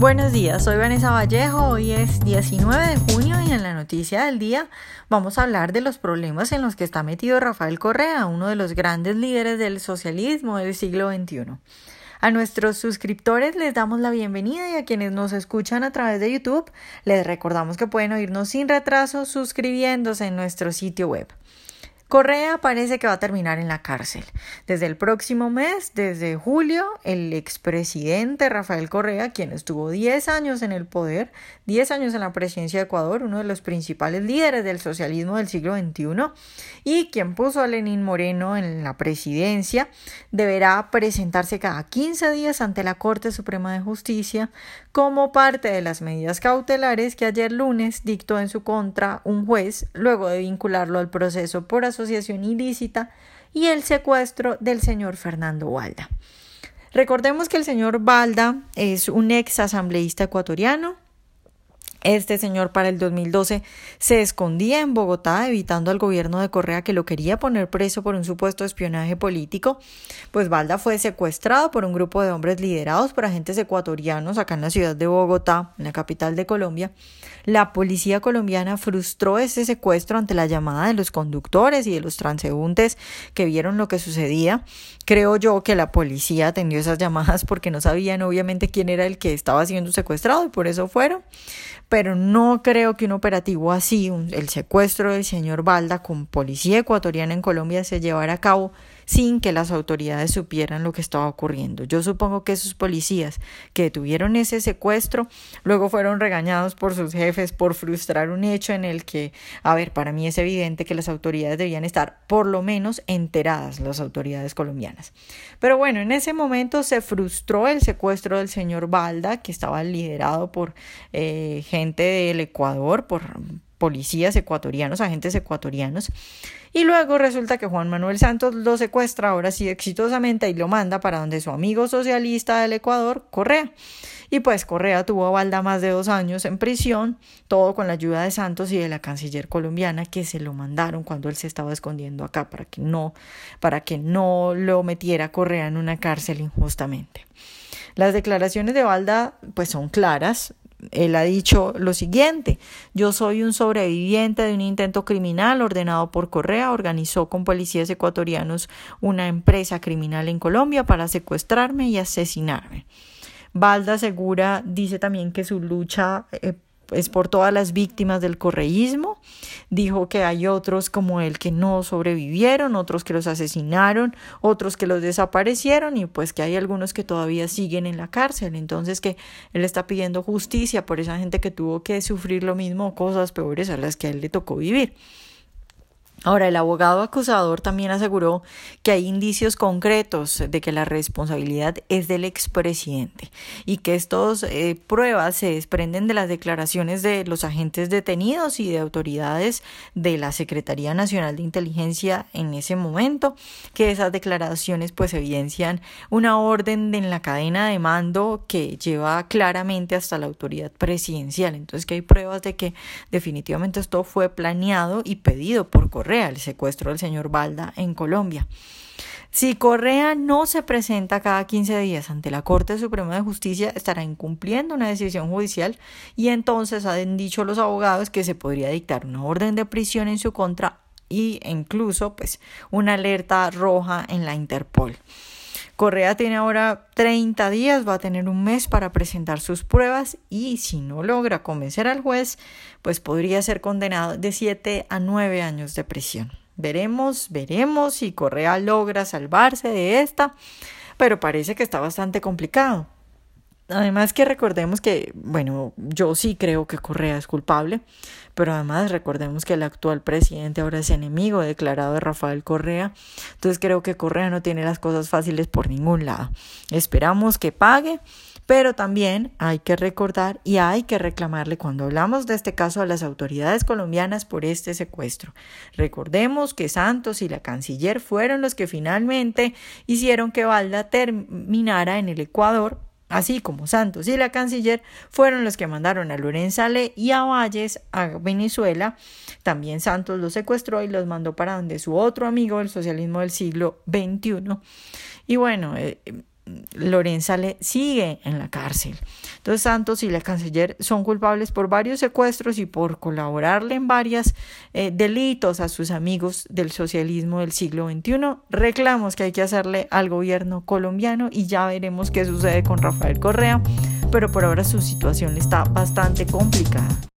Buenos días, soy Vanessa Vallejo, hoy es 19 de junio y en la noticia del día vamos a hablar de los problemas en los que está metido Rafael Correa, uno de los grandes líderes del socialismo del siglo XXI. A nuestros suscriptores les damos la bienvenida y a quienes nos escuchan a través de YouTube les recordamos que pueden oírnos sin retraso suscribiéndose en nuestro sitio web. Correa parece que va a terminar en la cárcel. Desde el próximo mes, desde julio, el expresidente Rafael Correa, quien estuvo 10 años en el poder, 10 años en la presidencia de Ecuador, uno de los principales líderes del socialismo del siglo XXI, y quien puso a Lenín Moreno en la presidencia, deberá presentarse cada 15 días ante la Corte Suprema de Justicia como parte de las medidas cautelares que ayer lunes dictó en su contra un juez luego de vincularlo al proceso por asociación ilícita y el secuestro del señor Fernando Balda. Recordemos que el señor Balda es un ex asambleísta ecuatoriano, este señor para el 2012 se escondía en Bogotá evitando al gobierno de Correa que lo quería poner preso por un supuesto espionaje político. Pues Balda fue secuestrado por un grupo de hombres liderados por agentes ecuatorianos acá en la ciudad de Bogotá, en la capital de Colombia. La policía colombiana frustró ese secuestro ante la llamada de los conductores y de los transeúntes que vieron lo que sucedía. Creo yo que la policía atendió esas llamadas porque no sabían obviamente quién era el que estaba siendo secuestrado y por eso fueron pero no creo que un operativo así, el secuestro del señor Balda con policía ecuatoriana en Colombia se llevara a cabo sin que las autoridades supieran lo que estaba ocurriendo. Yo supongo que esos policías que tuvieron ese secuestro luego fueron regañados por sus jefes por frustrar un hecho en el que, a ver, para mí es evidente que las autoridades debían estar por lo menos enteradas, las autoridades colombianas. Pero bueno, en ese momento se frustró el secuestro del señor Balda, que estaba liderado por eh, gente del Ecuador, por policías ecuatorianos, agentes ecuatorianos. Y luego resulta que Juan Manuel Santos lo secuestra, ahora sí exitosamente, y lo manda para donde su amigo socialista del Ecuador, Correa. Y pues Correa tuvo a Balda más de dos años en prisión, todo con la ayuda de Santos y de la canciller colombiana que se lo mandaron cuando él se estaba escondiendo acá para que no, para que no lo metiera Correa en una cárcel injustamente. Las declaraciones de Balda pues son claras, él ha dicho lo siguiente, yo soy un sobreviviente de un intento criminal ordenado por Correa, organizó con policías ecuatorianos una empresa criminal en Colombia para secuestrarme y asesinarme. Balda Segura dice también que su lucha eh, es por todas las víctimas del correísmo. Dijo que hay otros como él que no sobrevivieron, otros que los asesinaron, otros que los desaparecieron y pues que hay algunos que todavía siguen en la cárcel. Entonces que él está pidiendo justicia por esa gente que tuvo que sufrir lo mismo, cosas peores a las que a él le tocó vivir. Ahora, el abogado acusador también aseguró que hay indicios concretos de que la responsabilidad es del expresidente y que estas eh, pruebas se desprenden de las declaraciones de los agentes detenidos y de autoridades de la Secretaría Nacional de Inteligencia en ese momento, que esas declaraciones pues evidencian una orden en la cadena de mando que lleva claramente hasta la autoridad presidencial. Entonces, que hay pruebas de que definitivamente esto fue planeado y pedido por correo el secuestro del señor Balda en Colombia. Si Correa no se presenta cada 15 días ante la Corte Suprema de Justicia, estará incumpliendo una decisión judicial y entonces han dicho los abogados que se podría dictar una orden de prisión en su contra y incluso pues una alerta roja en la Interpol. Correa tiene ahora 30 días, va a tener un mes para presentar sus pruebas y si no logra convencer al juez, pues podría ser condenado de 7 a 9 años de prisión. Veremos, veremos si Correa logra salvarse de esta, pero parece que está bastante complicado. Además que recordemos que, bueno, yo sí creo que Correa es culpable, pero además recordemos que el actual presidente ahora es enemigo declarado de Rafael Correa, entonces creo que Correa no tiene las cosas fáciles por ningún lado. Esperamos que pague, pero también hay que recordar y hay que reclamarle cuando hablamos de este caso a las autoridades colombianas por este secuestro. Recordemos que Santos y la canciller fueron los que finalmente hicieron que Valda terminara en el Ecuador así como Santos y la canciller fueron los que mandaron a Lorenza Le y a Valles a Venezuela. También Santos los secuestró y los mandó para donde su otro amigo del socialismo del siglo XXI. Y bueno, eh, Lorenza le sigue en la cárcel. Entonces Santos y la canciller son culpables por varios secuestros y por colaborarle en varios eh, delitos a sus amigos del socialismo del siglo XXI. Reclamos que hay que hacerle al gobierno colombiano y ya veremos qué sucede con Rafael Correa, pero por ahora su situación está bastante complicada.